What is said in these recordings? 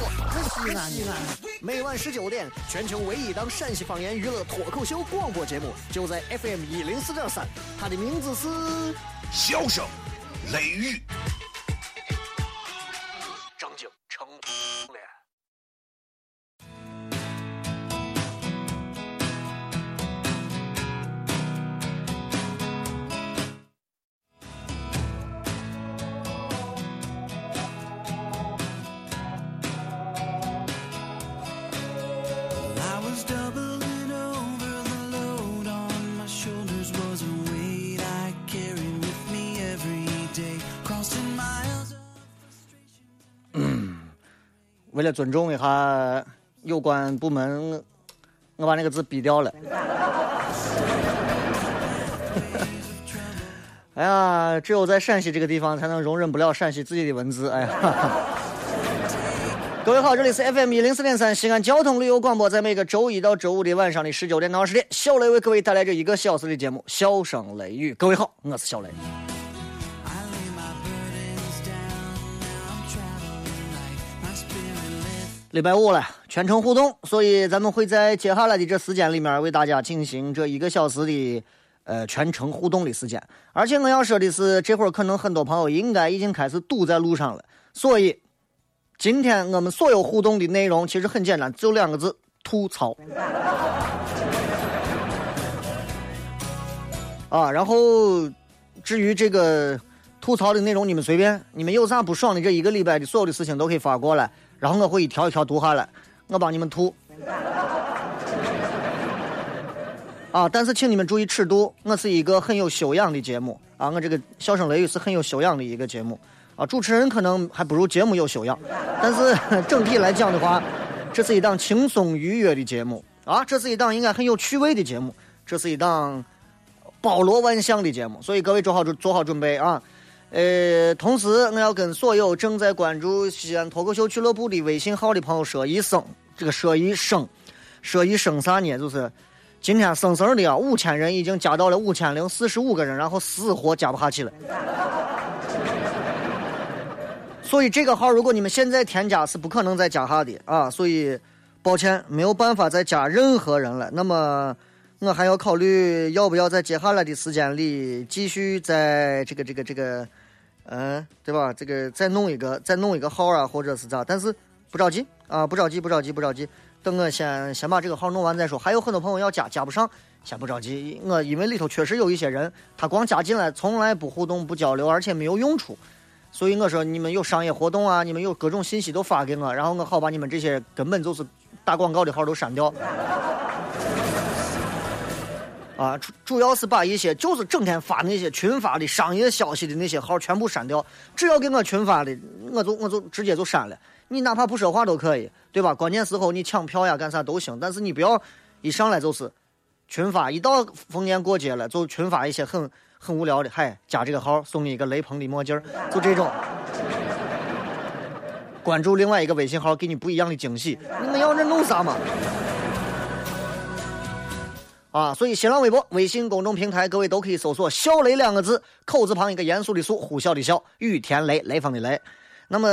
在，西安西安。每晚十九点，全球唯一档陕西方言娱乐脱口秀广播节目，就在 FM 一零四点三。它的名字是《笑声雷雨》。尊重一下有关部门，我把那个字逼掉了。哎呀，只有在陕西这个地方才能容忍不了陕西自己的文字。哎呀，各位好，这里是 FM 一零四点三西安交通旅游广播，在每个周一到周五的晚上的十九点到二十点，小雷为各位带来这一个小时的节目《笑声雷雨》。各位好，我是小雷。礼拜五了，全程互动，所以咱们会在接下来的这时间里面为大家进行这一个小时的呃全程互动的时间。而且我要说的是，这会儿可能很多朋友应该已经开始堵在路上了，所以今天我们所有互动的内容其实很简单，就两个字：吐槽。啊，然后至于这个吐槽的内容，你们随便，你们有啥不爽的，这一个礼拜的所有的事情都可以发过来。然后我会一条一条读下来，我帮你们吐。啊！但是请你们注意尺度，我是一个很有修养的节目啊！我这个笑声雷雨是很有修养的一个节目啊！主持人可能还不如节目有修养，但是整体来讲的话，这是一档轻松愉悦的节目啊！这是一档应该很有趣味的节目，这是一档包罗万象的节目，所以各位做好准做好准备啊！呃，同时我要跟所有正在关注西安脱口秀俱乐部的微信号的朋友说一声，这个说一声，说一声啥呢？就是今天生生的啊，五千人已经加到了五千零四十五个人，然后死活加不下去了。所以这个号如果你们现在添加是不可能再加下的啊，所以抱歉没有办法再加任何人了。那么我还要考虑要不要在接下来的时间里继续在这个这个这个。嗯，对吧？这个再弄一个，再弄一个号啊，或者是咋？但是不着急啊，不着急，不着急，不着急。等我先先把这个号弄完再说。还有很多朋友要加，加不上，先不着急。我因为里头确实有一些人，他光加进来，从来不互动、不交流，而且没有用处。所以我说，你们有商业活动啊，你们有各种信息都发给我，然后我好把你们这些根本就是打广告的号都删掉。啊，主主要是把一些就是整天发那些群发的商业消息的那些号全部删掉，只要给我群发的，我就我就直接就删了。你哪怕不说话都可以，对吧？关键时候你抢票呀干啥都行，但是你不要一上来就是群发，一到逢年过节了就群发一些很很无聊的，嗨，加这个号送你一个雷朋的墨镜就这种。关注另外一个微信号，给你不一样的惊喜。你们要这弄啥嘛？啊，所以新浪微博、微信公众平台，各位都可以搜索“小雷”两个字，口字旁一个严肃的“肃”，呼啸的“啸”，雨田雷，雷锋的“雷”。那么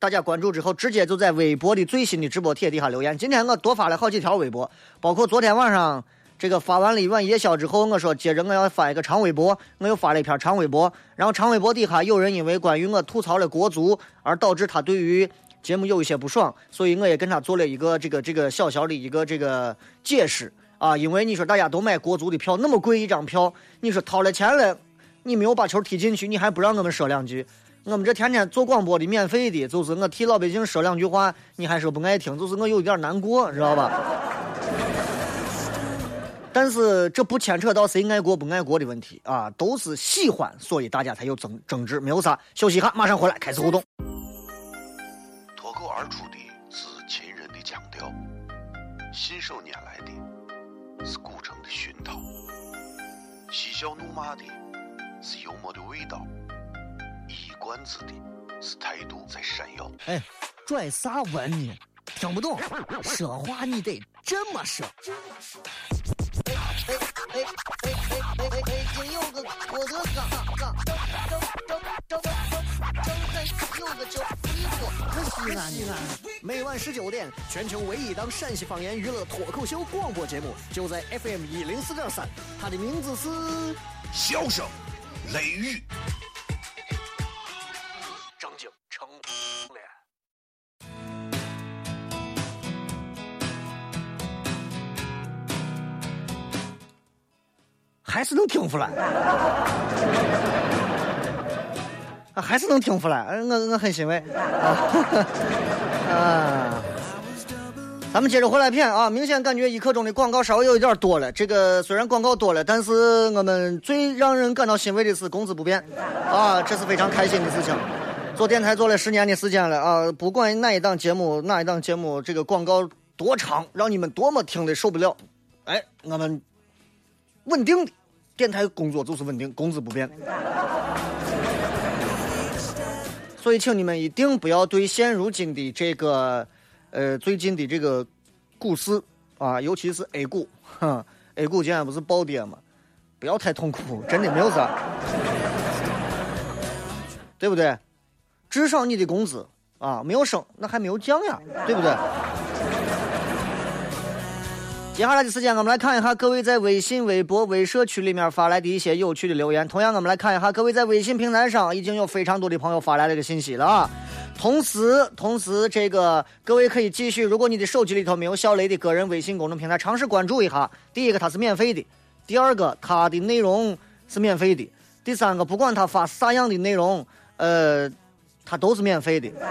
大家关注之后，直接就在微博的最新的直播帖底下留言。今天我多发了好几条微博，包括昨天晚上这个发完了一晚夜宵之后，我说接着我要发一个长微博，我又发了一篇长微博。然后长微博底下有人因为关于我吐槽了国足，而导致他对于节目有一些不爽，所以我也跟他做了一个这个这个小小的一个这个解释。啊，因为你说大家都买国足的票，那么贵一张票，你说掏了钱了，你没有把球踢进去，你还不让我们说两句？我们这天天做广播的，免费的，就是我替老百姓说两句话，你还说不爱听，就是我有一点难过，知道吧？但是这不牵扯到谁爱国不爱国的问题啊，都是喜欢，所以大家才有争争执，没有啥。休息一下，马上回来开始互动。脱口而出的是秦人的腔调，信手是古城的熏陶，嬉笑怒骂的是幽默的味道，一冠子的是态度在闪耀。哎，拽啥文呢？听不懂，说话你得这么说。哎哎哎哎哎哎哎！北京有个郭德纲，张张张张张张开有个叫李波，西安西安。每晚十九点，全球唯一档陕西方言娱乐脱口秀广播节目，就在 FM 一零四点三。它的名字是《笑声雷雨》。还是能听出来，还是能听出来，我我很欣慰啊！啊咱们接着回来片啊，明显感觉一刻钟的广告稍微有一点多了。这个虽然广告多了，但是我们最让人感到欣慰的是工资不变啊，这是非常开心的事情。做电台做了十年的时间了啊，不管哪一档节目，哪一档节目这个广告多长，让你们多么听的受不了，哎，我们稳定的。电台工作就是稳定，工资不变，所以请你们一定不要对现如今的这个，呃，最近的这个股市啊，尤其是 A 股，哈，A 股今天不是暴跌吗？不要太痛苦，真的没有啥，对不对？至少你的工资啊没有升，那还没有降呀，对不对？接下来的时间，我们来看一下各位在微信、微博、微社区里面发来的一些有趣的留言。同样，我们来看一下各位在微信平台上已经有非常多的朋友发来这个信息了啊。同时，同时，这个各位可以继续，如果你的手机里头没有小雷的个人微信公众平台，尝试关注一下。第一个，它是免费的；第二个，它的内容是免费的；第三个，不管他发啥样的内容，呃，它都是免费的。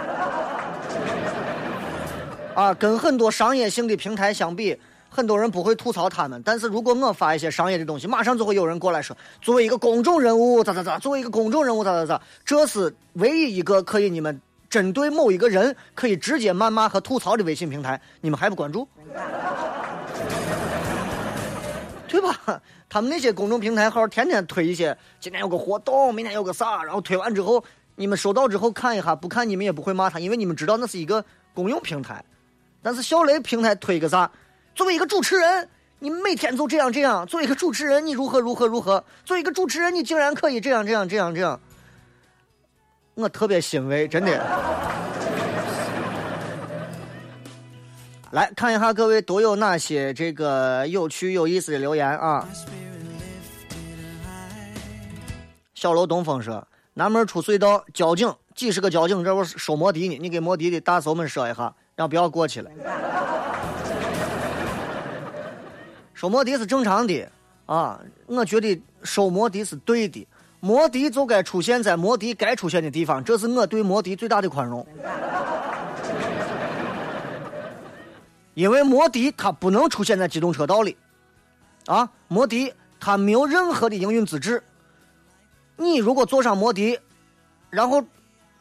啊，跟很多商业性的平台相比。很多人不会吐槽他们，但是如果我发一些商业的东西，马上就会有人过来说，作为一个公众人物咋咋咋，作为一个公众人物咋咋咋，这是唯一一个可以你们针对某一个人可以直接谩骂和吐槽的微信平台，你们还不关注？对吧？他们那些公众平台号天天推一些，今天有个活动，明天有个啥，然后推完之后，你们收到之后看一下，不看你们也不会骂他，因为你们知道那是一个公用平台。但是小雷平台推个啥？作为一个主持人，你每天就这样这样。作为一个主持人，你如何如何如何？作为一个主持人，你竟然可以这样这样这样这样，我特别欣慰，真的。来看一下各位都有哪些这个有趣有意思的留言啊！小楼东风说：“南门出隧道，交警几十个交警，这不收摩的呢？你给摩的的大嫂们说一下，让不要过去了。”收摩的是正常的啊，我觉得收摩的是对的，摩的就该出现在摩的该出现的地方，这是我对摩的最大的宽容。因为摩的它不能出现在机动车道里，啊，摩的它没有任何的营运资质。你如果坐上摩的，然后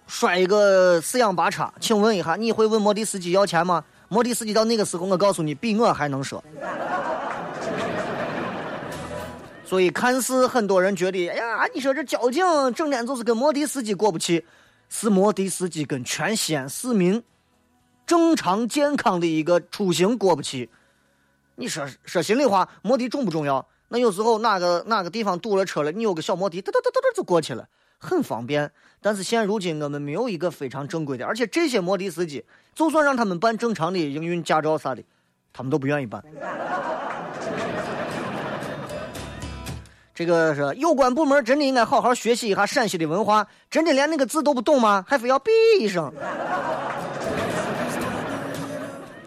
摔一个四仰八叉，请问一下，你会问摩的司机要钱吗？摩的司机到那个时候，我告诉你，比我还能说。所以，看似很多人觉得，哎呀，你说这交警整天就是跟摩的司机过不去，是摩的司机跟全西安市民正常健康的一个出行过不去。你说说心里话，摩的重不重要？那有时候哪个哪个地方堵了车了，你有个小摩的，哒哒哒哒哒就过去了，很方便。但是现如今我们没有一个非常正规的，而且这些摩的司机，就算让他们办正常的营运驾照啥的，他们都不愿意办。这个是有关部门真的应该好好学习一下陕西的文化，真的连那个字都不懂吗？还非要哔一声？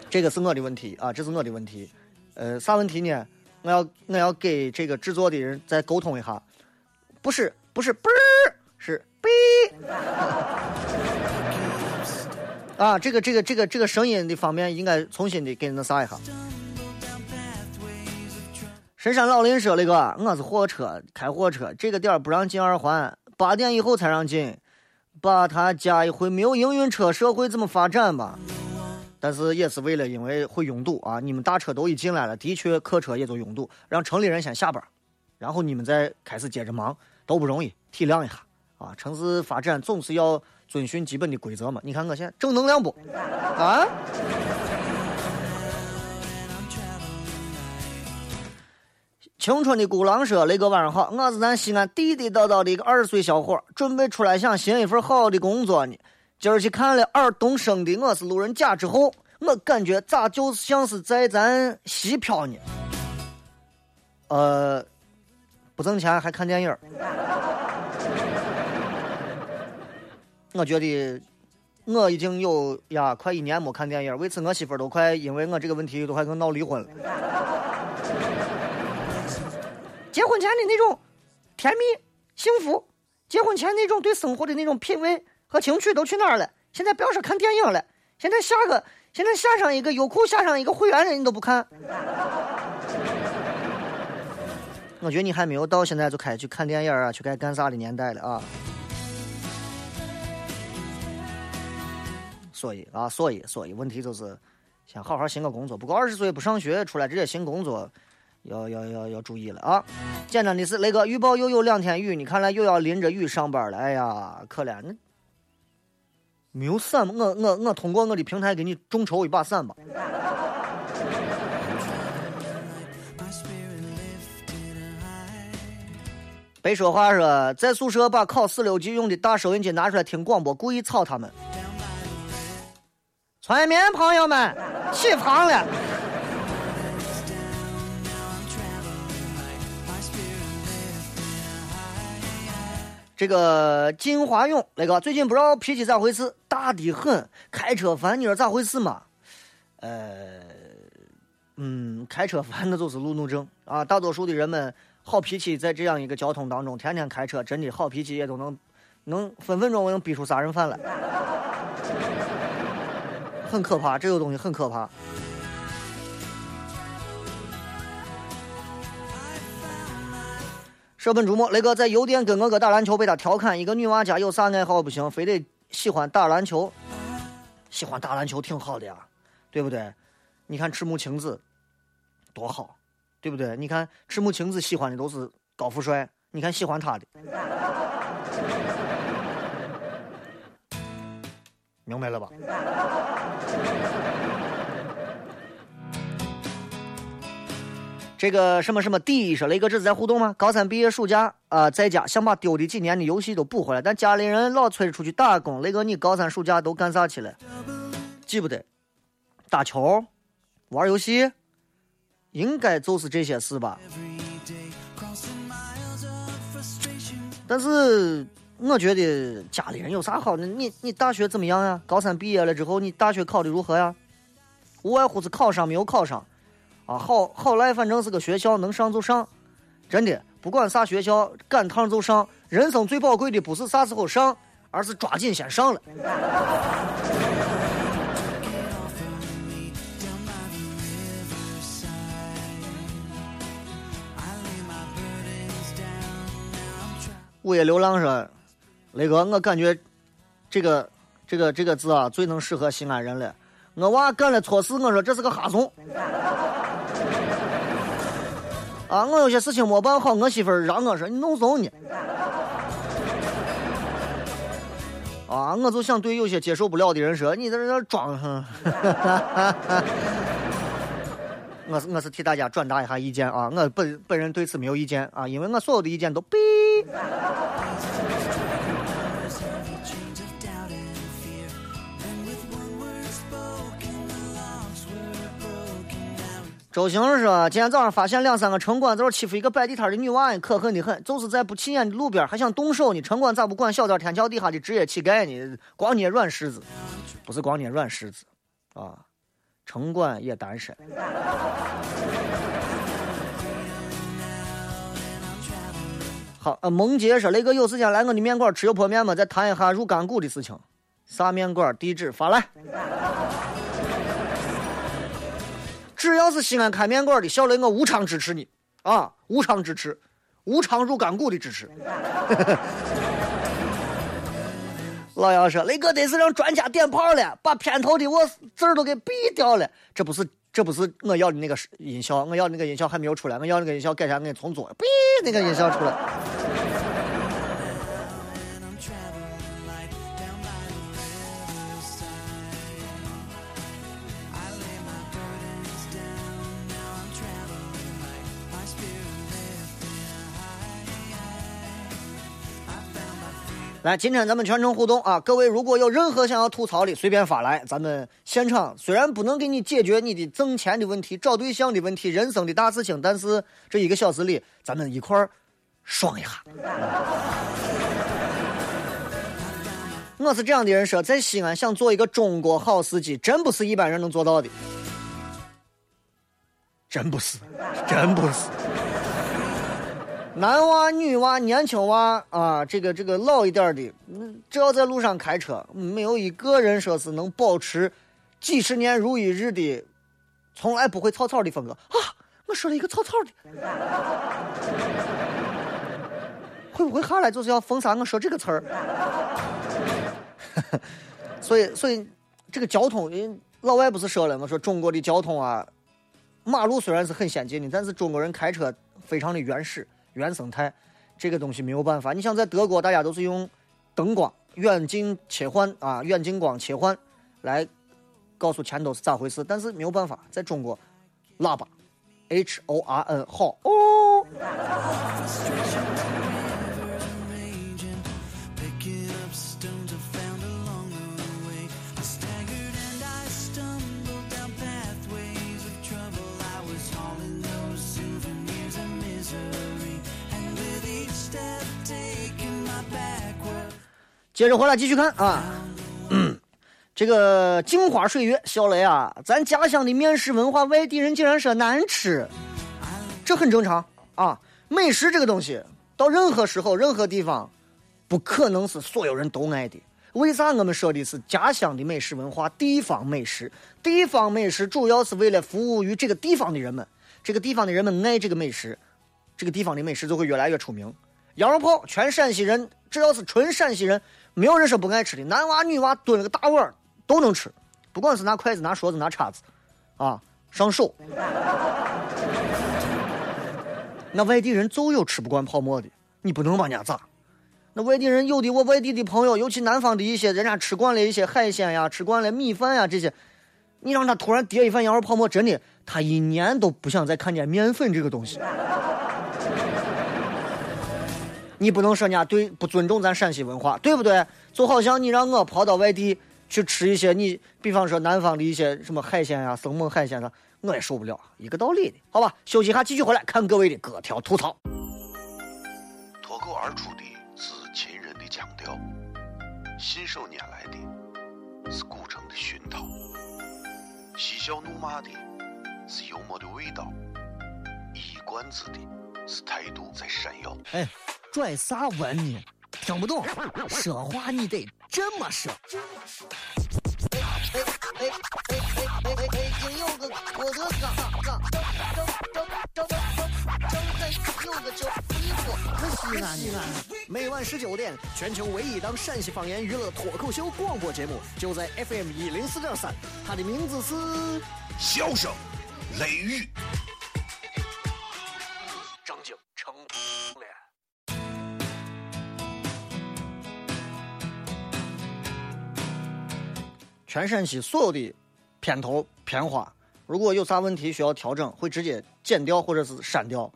这个是我的问题啊，这是我的问题。呃，啥问题呢？我要我要给这个制作的人再沟通一下，不是不是啵儿，是哔。啊，这个这个这个这个声音的方面应该重新的给那啥一下。深山老林说：“那个，我是货车，开货车，这个点不让进二环，八点以后才让进。把他加一回，没有营运车，社会怎么发展吧？”但是也是为了因为会拥堵啊，你们大车都已进来了，的确客车也就拥堵，让城里人先下班，然后你们再开始接着忙，都不容易，体谅一下啊。城市发展总是要遵循基本的规则嘛。你看我现在正能量不？啊？青春的孤狼说：“雷哥晚上好，我是咱西安地地道道的一个二十岁小伙，准备出来想寻一份好的工作呢。今儿去看了尔东升的《我是路人甲》之后，我感觉咋就像是在咱西漂呢？呃，不挣钱还看电影我觉得我已经有呀快一年没看电影为此我媳妇都快因为我这个问题都快跟闹离婚了。”结婚前的那种甜蜜幸福，结婚前那种对生活的那种品味和情趣都去哪儿了？现在不要说看电影了，现在下个现在下上一个优酷，下上一个会员，人你都不看。我觉得你还没有到现在就开始去看电影啊，去该干啥的年代了啊。所以啊，所以所以问题就是，先好好寻个工作，不够二十岁不上学出来直接寻工作。要要要要注意了啊！简单的是，雷哥预报又有两天雨，你看来又要淋着雨上班了。哎呀，可怜！没有伞？我我我通过我的平台给你众筹一把伞吧。别说话说，在宿舍把考四六级用的大收音机拿出来听广播，故意吵他们。村民朋友们，起床了。这个金华勇那个最近不知道脾气咋回事，大的很，开车烦，你说咋回事嘛？呃，嗯，开车烦那就是路怒症啊。大多数的人们好脾气，在这样一个交通当中，天天开车，真的好脾气也都能能分分钟能逼出杀人犯来，很可怕，这个东西很可怕。舍本逐末，雷哥在邮电跟我哥打篮球，被他调侃一个女娃家有啥爱好不行，非得喜欢打篮球。喜欢打篮球挺好的呀，对不对？你看赤木晴子多好，对不对？你看赤木晴子喜欢的都是高富帅，你看喜欢他的，明白了吧？这个什么什么弟说雷哥这是在互动吗？高三毕业暑假啊，在家想把丢的几年的游戏都补回来，但家里人老催着出去打工。雷哥，你高三暑假都干啥去了？记不得，打球，玩游戏，应该就是这些事吧。但是我觉得家里人有啥好呢？你你大学怎么样呀？高三毕业了之后，你大学考的如何呀？无外乎是考上没有考上。啊，好好赖，反正是个学校，能上就上。真的，不管啥学校，赶趟就上。人生最宝贵的不是啥时候上，而是抓紧先上了。午夜流浪说：“雷哥，我感觉这个这个这个字啊，最能适合西安人了。我娃干了错事，我说这是个哈怂。”啊，我有些事情没办好，我媳妇儿让我说你弄怂你。啊，我就想对有些接受不了的人说，你在这装。我是我是替大家转达一下意见啊，我本本人对此没有意见啊，因为我所有的意见都被。周星说：“今天早上发现两三个城管在这欺负一个摆地摊的女娃，可恨的很。就是在不起眼的路边还想动手呢。城管咋不管小店天桥底下的职业乞丐呢？光捏软柿子，不是光捏软柿子，啊，城管也单身。”好，呃，梦洁说：“雷哥有时间来我的面馆吃油泼面吗？再谈一下入干股的事情。啥面馆？地址发来。”只要是西安开面馆的，小雷我无偿支持你啊！无偿支持，无偿入干股的支持。老杨说：“雷哥得是让专家点炮了，把片头的我字儿都给毙掉了。这不是，这不是我要的那个音效，我要那个音效还没有出来，我要那个音效改下，我给你重做，毙，那个音效出来。”来，今天咱们全程互动啊！各位如果有任何想要吐槽的，随便发来。咱们现场虽然不能给你解决你的挣钱的问题、找对象的问题、人生的大事情，但是这一个小时里，咱们一块儿爽一下。我是这样的人说，在西安想做一个中国好司机，真不是一般人能做到的，真不是，真不是。男娃、女娃、年轻娃啊，这个这个老一点的，只要在路上开车，没有一个人说是能保持几十年如一日的，从来不会草草的风格啊！我说了一个草草的，会不会下来就是要封杀我说这个词儿？所以，所以这个交通，老外不是说了吗？说中国的交通啊，马路虽然是很先进的，但是中国人开车非常的原始。原生态，这个东西没有办法。你像在德国，大家都是用灯光远近切换啊，远近光切换来告诉前头是咋回事。但是没有办法，在中国，喇叭，H O R N 好哦。接着回来继续看啊，这个镜花水月，小雷啊，咱家乡的面食文化，外地人竟然说难吃，这很正常啊。美食这个东西，到任何时候、任何地方，不可能是所有人都爱的。为啥我们说的是家乡的美食文化、地方美食？地方美食主要是为了服务于这个地方的人们，这个地方的人们爱这个美食，这个地方的美食就会越来越出名。羊肉泡，全陕西人，只要是纯陕西人。没有人说不爱吃的，男娃女娃蹲了个大碗都能吃，不管是拿筷子、拿勺子、拿叉子，啊，上手。那外地人就有吃不惯泡馍的，你不能把人家咋？那外地人有的，我外地的朋友，尤其南方的一些，人家吃惯了一些海鲜呀，吃惯了米饭呀这些，你让他突然叠一份羊肉泡馍，真的，他一年都不想再看见面粉这个东西。你不能说人家对不尊重咱陕西文化，对不对？就好像你让我跑到外地去吃一些你，比方说南方的一些什么海鲜呀、生猛海鲜啥，我也受不了，一个道理的，好吧？休息一下，继续回来看各位的各条吐槽。脱口而出的是秦人的腔调，信手拈来的是古城的熏陶，嬉笑怒骂的是幽默的味道，一冠子的是态度在闪耀。哎。拽啥文呢？听不懂，说话你得这么说。哎哎哎哎哎哎！北京有个郭德纲，张张张张张张有个叫李波，西安西安。每晚十九点，全球唯一档陕西方言娱乐脱口秀广播节目，就在 FM 一零四点三。它的名字是《笑声雷雨》。全陕西所有的片头片花，如果有啥问题需要调整，会直接剪掉或者是删掉，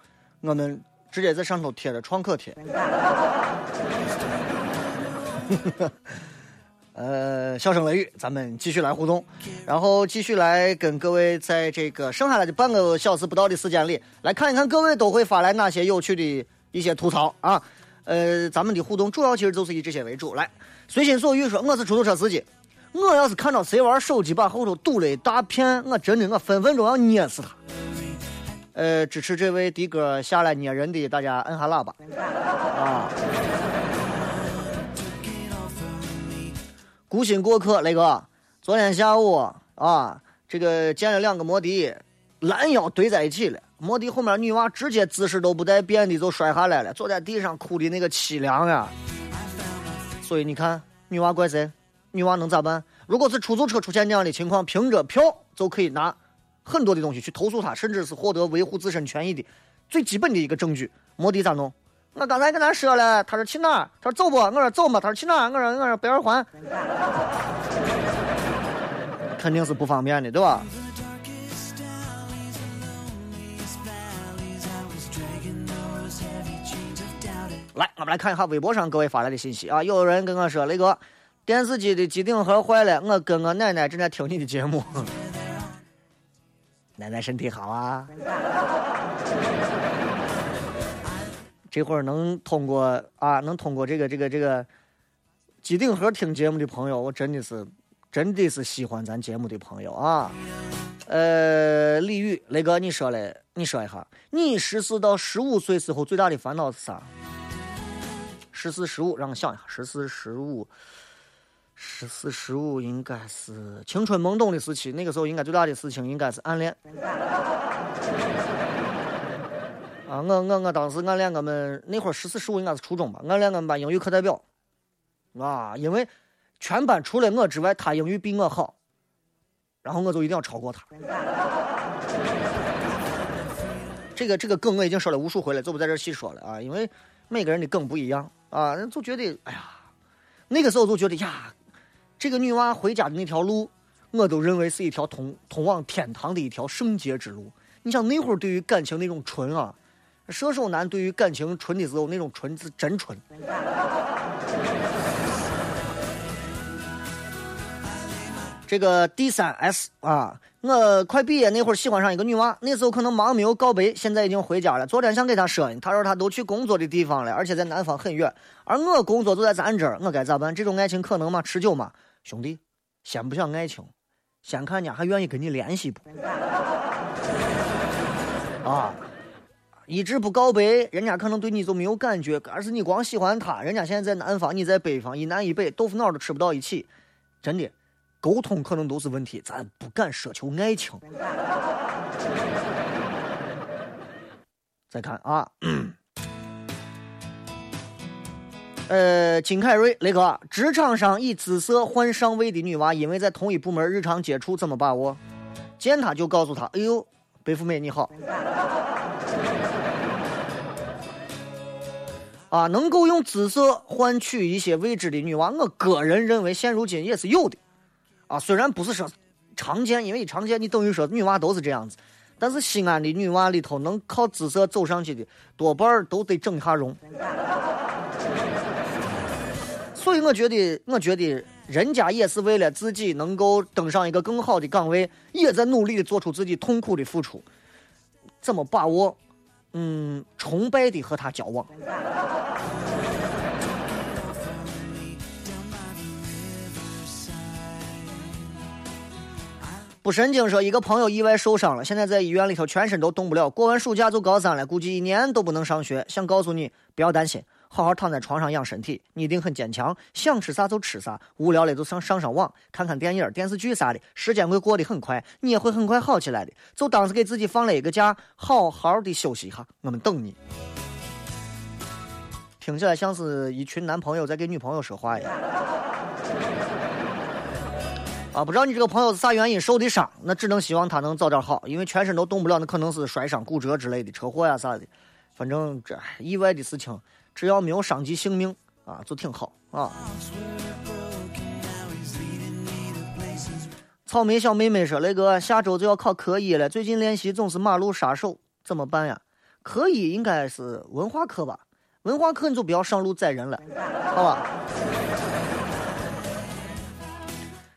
我们直接在上头贴着创可贴。呃，笑声雷雨，咱们继续来互动，然后继续来跟各位在这个剩下来的半个小时不到的时间里，来看一看各位都会发来哪些有趣的一些吐槽啊。呃，咱们的互动主要其实就是以这些为主。来，随心所欲说，我是出租车司机。我要是看到谁玩手机把后头堵了一大片，我真的我分分钟要捏死他。呃，支持这位的哥下来捏人的，大家摁下喇叭啊！孤心过客，雷哥，昨天下午啊，这个见了两个摩的，拦腰堆在一起了。摩的后面女娃直接姿势都不带变的就摔下来了，坐在地上哭的那个凄凉呀。所以你看。女娃怪谁？女娃能咋办？如果是出租车出现这样的情况，凭着票就可以拿很多的东西去投诉他，甚至是获得维护自身权益的最基本的一个证据。摩的咋弄？我刚才跟他说了，他说去哪儿？他说走不？我说走嘛。他说去哪儿？我说我说北二环。肯定是不方便的，对吧？来，我们来看一下微博上各位发来的信息啊！有人跟我说，那个电视机的机顶盒坏了，我跟我奶奶正在听你的节目。奶奶身体好啊？这会儿能通过啊，能通过这个这个这个机顶盒听节目的朋友，我真的是真的是喜欢咱节目的朋友啊。呃，李宇，雷哥，你说嘞？你说一下，你十四到十五岁时候最大的烦恼是啥？十四十五，让我想一下，十四十五，十四十五应该是青春懵懂的时期，那个时候应该最大的事情应该是暗恋。啊，我我我当时暗恋我们那会儿十四十五应该是初中吧，暗恋我们班英语课代表，啊，因为全班除了我之外，他英语比我好，然后我就一定要超过他。这个这个梗我已经说了无数回了，就不在这细说了啊，因为每个人的梗不一样啊，就觉得哎呀，那个时候就觉得呀，这个女娃回家的那条路，我都认为是一条通通往天堂的一条圣洁之路。你想那会儿对于感情那种纯啊。射手男对于感情纯的时候，那种纯是真纯。这个 D 三 S 啊，我快毕业那会儿喜欢上一个女娃，那时候可能忙没有告白，现在已经回家了。昨天想给她说，她说她都去工作的地方了，而且在南方很远，而我工作就在咱这儿，我该咋办？这种爱情可能吗？持久吗？兄弟，先不想爱情，先看人家还愿意跟你联系不？啊。一直不告白，人家可能对你就没有感觉，而是你光喜欢他。人家现在在南方，你在北方，一南一北，豆腐脑都吃不到一起。真的，沟通可能都是问题，咱不敢奢求爱情。再看啊，呃，金凯瑞雷哥，职场上以姿色换上位的女娃，因为在同一部门日常接触，怎么把握？见她就告诉她，哎呦，白富美你好。啊，能够用姿色换取一些位置的女娃，我个人认为现如今也是有的。啊，虽然不是说常见，因为一常见你等于说女娃都是这样子，但是西安的女娃里头能靠姿色走上去的，多半都得整一下容。所以我觉得，我觉得人家也是为了自己能够登上一个更好的岗位，也在努力的做出自己痛苦的付出。怎么把握？嗯，崇拜的和他交往。不神经说，一个朋友意外受伤了，现在在医院里头，全身都动不了。过完暑假就高三了，估计一年都不能上学。想告诉你，不要担心。好好躺在床上养身体，你一定很坚强。想吃啥就吃啥，无聊了就上上上网，看看电影、电视剧啥的，时间会过得很快，你也会很快好起来的。就当是给自己放了一个假，好好的休息一下。我们等你。听起来像是一群男朋友在给女朋友说话一样。啊，不知道你这个朋友是啥原因受的伤，那只能希望他能早点好，因为全身都动不了，那可能是摔伤、骨折之类的车祸呀啥的。反正这意外的事情。只要没有伤及性命啊，就挺好啊。草莓小妹妹说：“雷哥，下周就要考科一了，最近练习总是马路杀手，怎么办呀？科一应该是文化课吧？文化课你就不要上路宰人了，好吧？”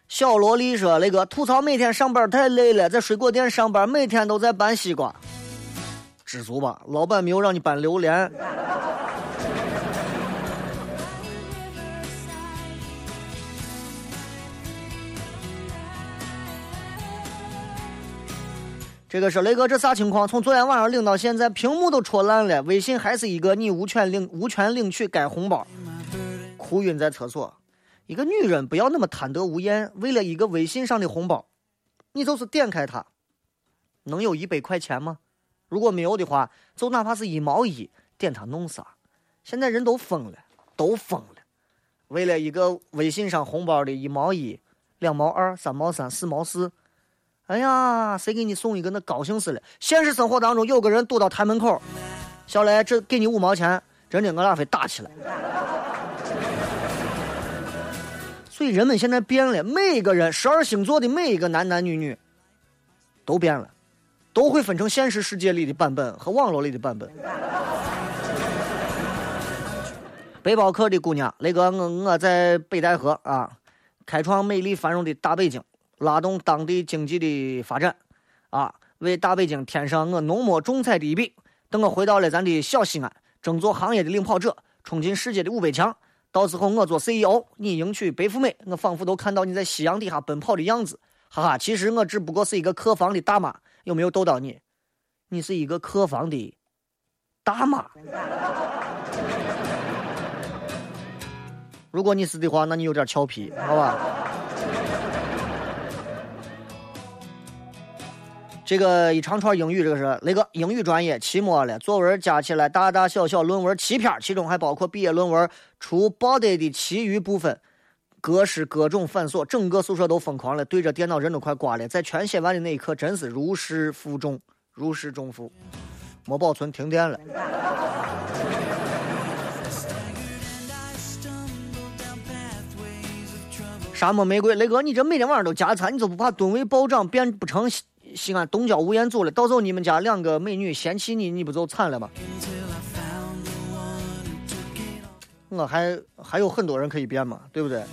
小萝莉说：“雷哥，吐槽每天上班太累了，在水果店上班，每天都在搬西瓜，知足吧？老板没有让你搬榴莲。”这个是雷哥，这啥情况？从昨天晚上领到现在，屏幕都戳烂了，微信还是一个你无权领无权领取该红包，哭晕在厕所。一个女人不要那么贪得无厌，为了一个微信上的红包，你就是点开它，能有一百块钱吗？如果没有的话，就哪怕是一毛一，点它弄啥？现在人都疯了，都疯了。为了一个微信上红包的一毛一、两毛二、三毛三、四毛四，哎呀，谁给你送一个那高兴死了！现实生活当中有个人堵到台门口，小雷，这给你五毛钱，真的我俩非打起来。所以人们现在变了，每一个人十二星座的每一个男男女女都变了，都会分成现实世界里的版本和网络里的版本。背包客的姑娘，那个我我在北戴河啊，开创美丽繁荣的大北京，拉动当地经济的发展，啊，为大北京添上我浓墨重彩的一笔。等我回到了咱的小西安，争做行业的领跑者，冲进世界的五百强。到时候我做 CEO，你迎娶白富美，我仿佛都看到你在夕阳底下奔跑的样子。哈哈，其实我只不过是一个客房的大妈，有没有逗到你？你是一个客房的大妈。如果你是的话，那你有点俏皮，好吧？这个一长串英语，这个是雷哥英语专业期末了，作文加起来大大小小论文七篇，其中还包括毕业论文，除 body 的其余部分，格式各种繁琐，整个宿舍都疯狂了，对着电脑人都快挂了。在全写完的那一刻，真是如释负重，如释重负，没保存，停电了。沙漠玫瑰，雷哥，你这每天晚上都加餐，你就不怕吨位暴涨变不成西安东郊吴彦祖了？到时候你们家两个美女嫌弃你，你不就惨了吗？我还还有很多人可以变嘛，对不对？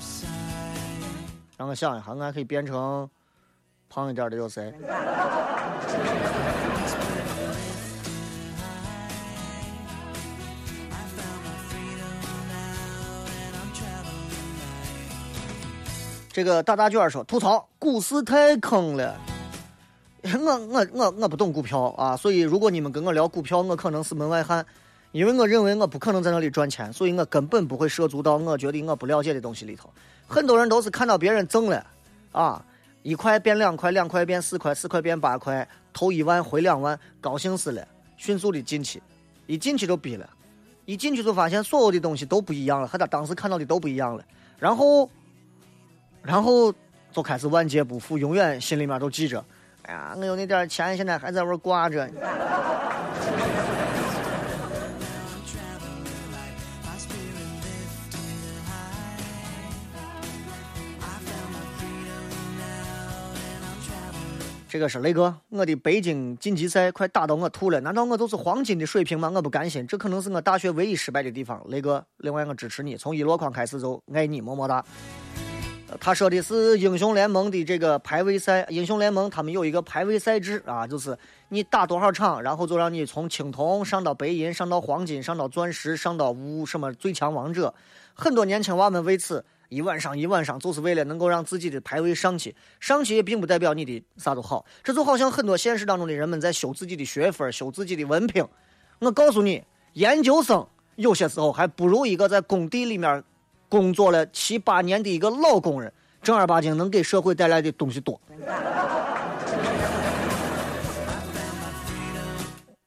让我想一下，我还可以变成胖一点的有谁？这个大大卷说吐槽股市太坑了，我我我我不懂股票啊，所以如果你们跟我聊股票，我可能是门外汉，因为我认为我不可能在那里赚钱，所以我根本不会涉足到我觉得我不了解的东西里头。很多人都是看到别人挣了啊，一块变两块，两块变四块，四块变八块，投一万回两万，高兴死了，迅速的进去，一进去就逼了，一进去就发现所有的东西都不一样了，和他当时看到的都不一样了，然后。然后就开始万劫不复，永远心里面都记着。哎呀，我有那点钱，现在还在那挂着。这个是雷哥，我的北京晋级赛快打到我吐了。难道我就是黄金的水平吗？我不甘心，这可能是我大学唯一失败的地方。雷哥，另外我支持你，从一箩筐开始就爱你，么么哒。他说的是英雄联盟的这个排位赛，英雄联盟他们有一个排位赛制啊，就是你打多少场，然后就让你从青铜上到白银，上到黄金，上到钻石，上到无什么最强王者。很多年轻娃们为此一晚上一晚上，就是为了能够让自己的排位上去。上去也并不代表你的啥都好，这就好像很多现实当中的人们在修自己的学分，修自己的文凭。我告诉你，研究生有些时候还不如一个在工地里面。工作了七八年的一个老工人，正儿八经能给社会带来的东西多。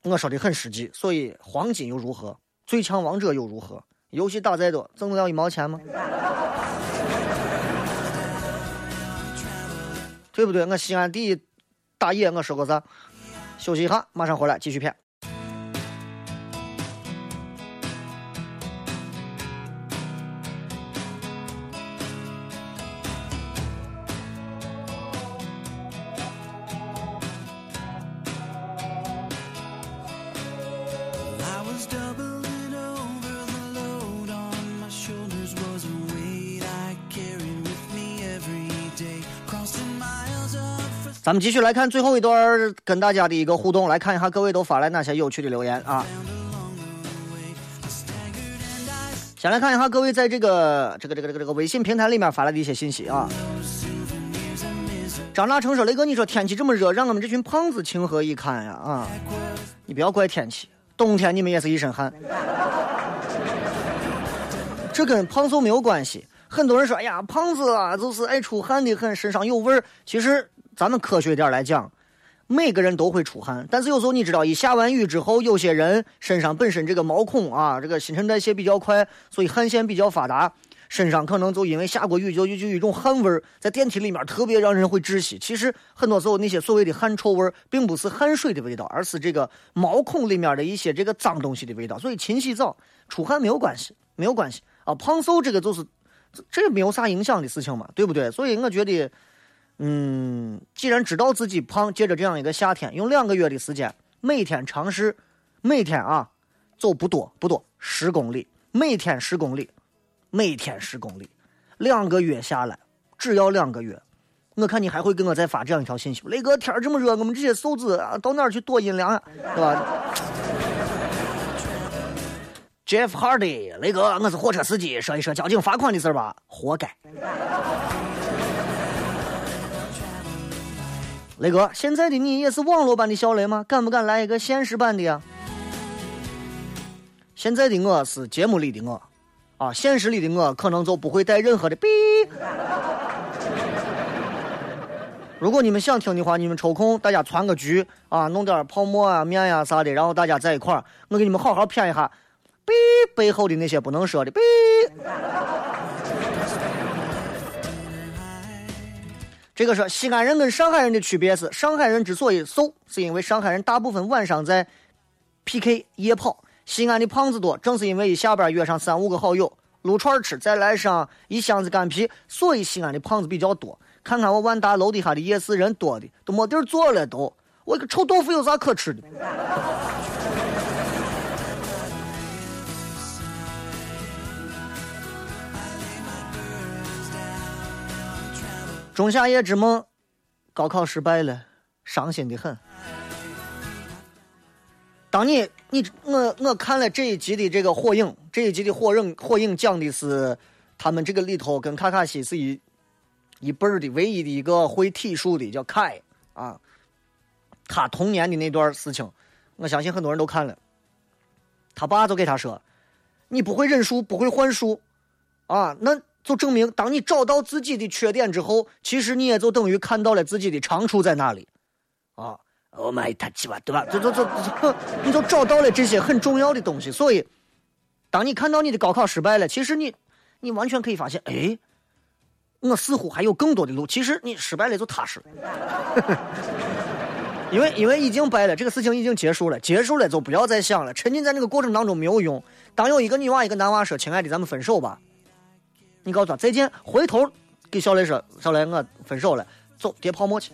我说的很实际，所以黄金又如何？最强王者又如何？游戏打再多，挣得了一毛钱吗？对不对？我西安第一打野，我说过啥？休息一下，马上回来继续骗。咱们继续来看最后一段跟大家的一个互动，来看一下各位都发来哪些有趣的留言啊！先来看一下各位在这个这个这个这个这个微信平台里面发来的一些信息啊。张大成说：“雷哥，你说天气这么热，让我们这群胖子情何以堪呀？啊，你不要怪天气，冬天你们也是一身汗，这跟胖瘦没有关系。很多人说，哎呀，胖子啊，就是爱出汗的很，身上有味儿，其实。”咱们科学点来讲，每个人都会出汗，但是有时候你知道，一下完雨之后，有些人身上本身这个毛孔啊，这个新陈代谢比较快，所以汗腺比较发达，身上可能就因为下过雨，就就有一种汗味儿，在电梯里面特别让人会窒息。其实很多时候那些所谓的汗臭味，并不是汗水的味道，而是这个毛孔里面的一些这个脏东西的味道。所以勤洗澡、出汗没有关系，没有关系啊。胖瘦这个就是这也没有啥影响的事情嘛，对不对？所以我觉得，嗯，既然知道自己胖，借着这样一个夏天，用两个月的时间，每天尝试，每天啊，走不多不多十公里，每天十公里。每天十公里，两个月下来，只要两个月，我看你还会给我再发这样一条信息？雷哥，天这么热，我们这些瘦子啊，到哪儿去躲阴凉啊？对吧？Jeff Hardy，雷哥，我是货车司机，说一说交警罚款的事吧，活该。雷哥，现在的你也是网络版的小雷吗？敢不敢来一个现实版的呀？现在的我是节目里的我。啊，现实里的我可能就不会带任何的逼。如果你们想听的话，你们抽空大家攒个局啊，弄点泡沫啊、面呀啥的，然后大家在一块儿，我给你们好好谝一下逼背后的那些不能说的逼。这个是西安人跟上海人的区别是，上海人之所以瘦，是因为上海人大部分晚上在 PK 夜跑。西安的胖子多，正是因为一下班约上三五个好友撸串吃，再来上一箱子干皮，所以西安的胖子比较多。看看我万达楼底下的夜市，人多的都没地儿坐了，都。我一个臭豆腐有啥可吃的？仲夏夜之梦，高考失败了，伤心的很。当你你我我看了这一集的这个火影，这一集的火影火影讲的是他们这个里头跟卡卡西是一一辈儿的唯一的一个会体术的叫凯啊，他童年的那段事情，我相信很多人都看了。他爸就给他说：“你不会忍术，不会幻术，啊，那就证明当你找到自己的缺点之后，其实你也就等于看到了自己的长处在哪里，啊。” Oh my god，对吧？就就就，你就找到了这些很重要的东西。所以，当你看到你的高考失败了，其实你，你完全可以发现，哎，我似乎还有更多的路。其实你失败了就踏实了，因为因为已经败了，这个事情已经结束了，结束了就不要再想了。沉浸在那个过程当中没有用。当有一个女娃一个男娃说：“亲爱的，咱们分手吧。”你告诉他再见，回头给小雷说：“小雷，我分手了，走，叠泡沫去。”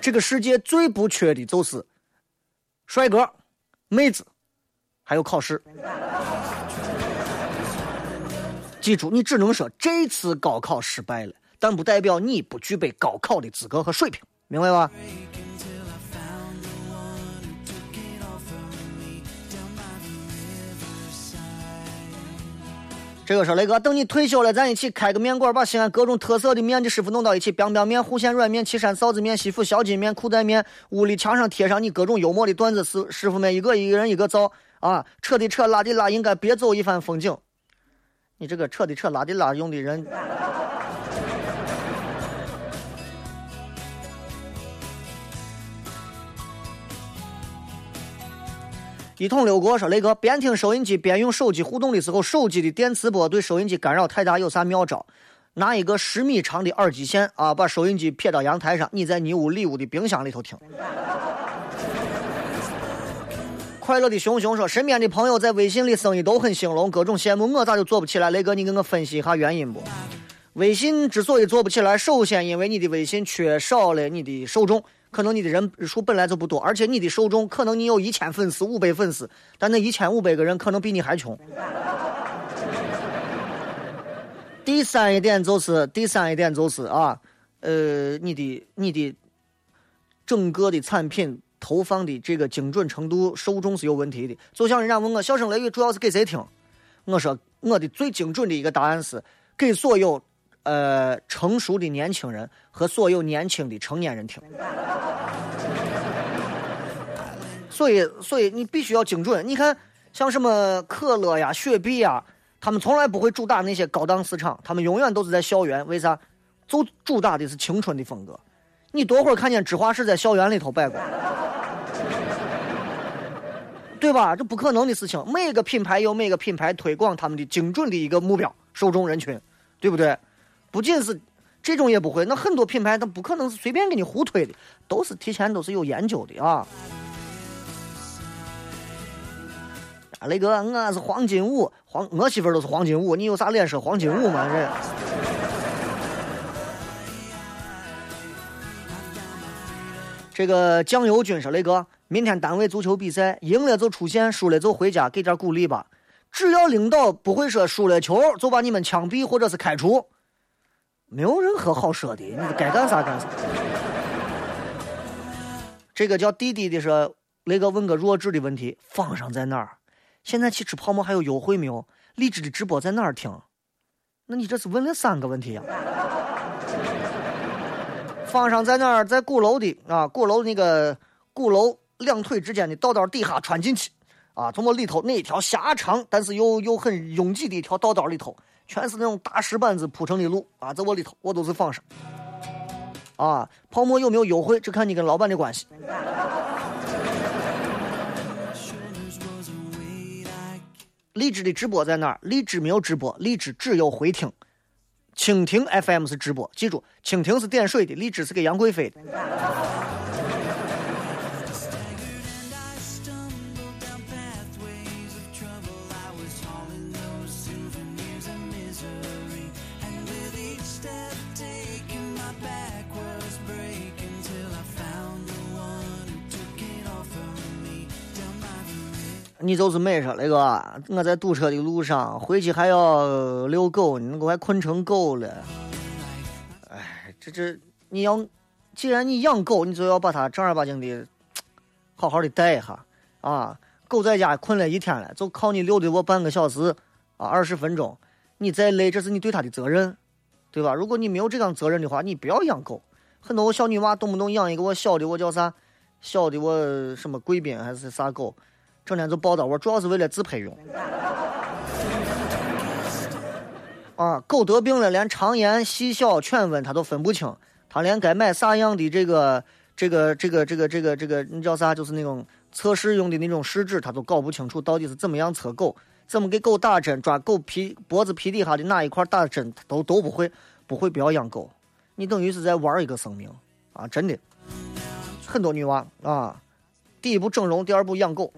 这个世界最不缺的就是帅哥、妹子，还有考试。记住，你只能说这次高考失败了，但不代表你不具备高考的资格和水平，明白吧？这个说雷哥，等你退休了，咱一起开个面馆，把西安各种特色的面的师傅弄到一起，biang biang 面、户县软面、岐山臊子面、西府小筋面、裤带面，屋里墙上贴上你各种幽默的段子，师师傅们一个一个人一个造啊，扯的扯，拉的拉，应该别走一番风景。你这个扯的扯，拉的拉，用的人。一统六国说：“雷哥，边听收音机边用手机互动的时候，手机的电磁波对收音机干扰太大，有啥妙招？拿一个十米长的耳机线啊，把收音机撇到阳台上，你在你屋里屋的冰箱里头听。”快乐的熊熊说：“身边的朋友在微信里生意都很兴隆，各种羡慕，我咋就做不起来？雷哥，你给我分析一下原因不？微信之所以做不起来，首先因为你的微信缺少了你的受众。”可能你的人数本来就不多，而且你的受众可能你有一千粉丝、五百粉丝，但那一千五百个人可能比你还穷。第三一点就是，第三一点就是啊，呃，你的你的整个的产品投放的这个精准程度，受众是有问题的。就像人家问我《笑声雷雨》主要是给谁听，我说我的最精准的一个答案是给所有。呃，成熟的年轻人和所有年轻的成年人听，所以，所以你必须要精准。你看，像什么可乐呀、雪碧呀，他们从来不会主打那些高档市场，他们永远都是在校园。为啥？就主打的是青春的风格。你多会儿看见芝华士在校园里头摆过？对吧？这不可能的事情。每个品牌有每个品牌推广他们的精准的一个目标受众人群，对不对？不仅是这种也不会，那很多品牌它不可能是随便给你胡推的，都是提前都是有研究的啊。雷哥，我是黄金五，黄我媳妇都是黄金五，你有啥脸说黄金五吗？这。这个酱油君说：“雷哥，明天单位足球比赛，赢了就出现，输了就回家，给点鼓励吧。只要领导不会说输了球就把你们枪毙或者是开除，没有任何好说的，你该干啥干啥。”这个叫弟弟的说：“雷哥，问个弱智的问题，方上在哪儿？现在去吃泡馍还有优惠没有？荔枝的直播在哪儿听？那你这是问了三个问题呀？”方上在哪儿？在鼓楼的啊，鼓楼那个鼓楼两腿之间的道道底下穿进去，啊，从我里头那一条狭长但是又又很拥挤的一条道道里头，全是那种大石板子铺成的路啊，在我里头，我都是放上。啊，泡沫有没有优惠？这看你跟老板的关系。荔枝的直播在哪儿？荔枝没有直播，荔枝只有回听。蜻蜓 FM 是直播，记住，蜻蜓是点水的，荔枝是给杨贵妃的。你就是美说那个，我在堵车的路上，回去还要遛狗，你我还困成狗了。哎，这这，你要，既然你养狗，你就要把它正儿八经的，好好的带一下啊。狗在家困了一天了，就靠你遛的我半个小时啊，二十分钟，你再累，这是你对它的责任，对吧？如果你没有这样责任的话，你不要养狗。很多小女娃动不动养一个我小的，我叫啥？小的我什么贵宾还是啥狗？整天就抱着我，主要是为了自拍用。啊，狗得病了，连肠炎、细小、犬瘟它都分不清，它连该买啥样的这个、这个、这个、这个、这个、这个，你叫啥？就是那种测试用的那种试纸，它都搞不清楚到底是怎么样测狗，怎么给狗打针，抓狗皮脖子皮底下的哪一块打针，都都不会，不会不要养狗，你等于是在玩一个生命啊！真的，很多女娃啊。第一步整容，第二步养狗。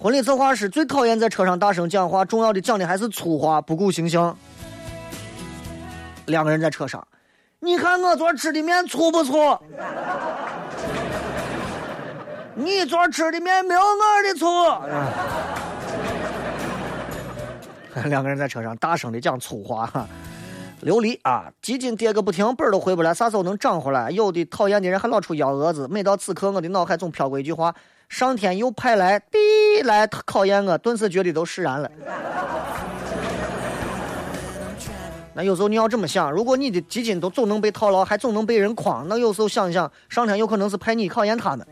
婚礼策划师最讨厌在车上大声讲话，重要的讲的还是粗话，不顾形象。两个人在车上，你看我昨儿吃的面粗不粗？你昨儿吃的面没有我的粗。两个人在车上大声的讲粗话。琉璃啊，基金跌个不停，本儿都回不来，啥时候能涨回来？有的讨厌的人还老出幺蛾子。每到此刻，我的脑海总飘过一句话：上天又派来地来考验我，顿时觉得都释然了。那有时候你要这么想，如果你的基金都总能被套牢，还总能被人诓，那有时候想一想，上天有可能是派你考验他们。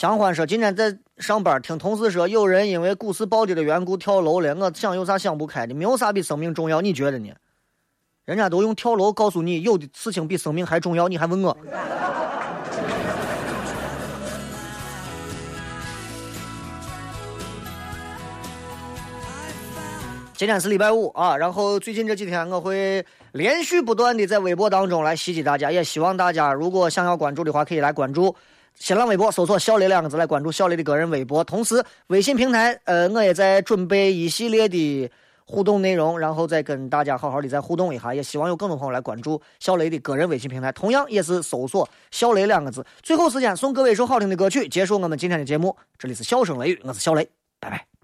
相欢说：“今天在上班，听同事说有人因为股市暴跌的缘故跳楼了。我想有啥想不开的？没有啥比生命重要，你觉得呢？人家都用跳楼告诉你，有的事情比生命还重要，你还问我？今天是礼拜五啊，然后最近这几天我会连续不断的在微博当中来袭击大家，也希望大家如果想要关注的话，可以来关注。”新浪微博搜索“小雷”两个字来关注小雷的个人微博，同时微信平台，呃，我也在准备一系列的互动内容，然后再跟大家好好的再互动一下，也希望有更多朋友来关注小雷的个人微信平台，同样也是搜索“小雷”两个字。最后时间送各位一首好听的歌曲，结束我们今天的节目。这里是笑声雷雨，我是小雷，拜拜。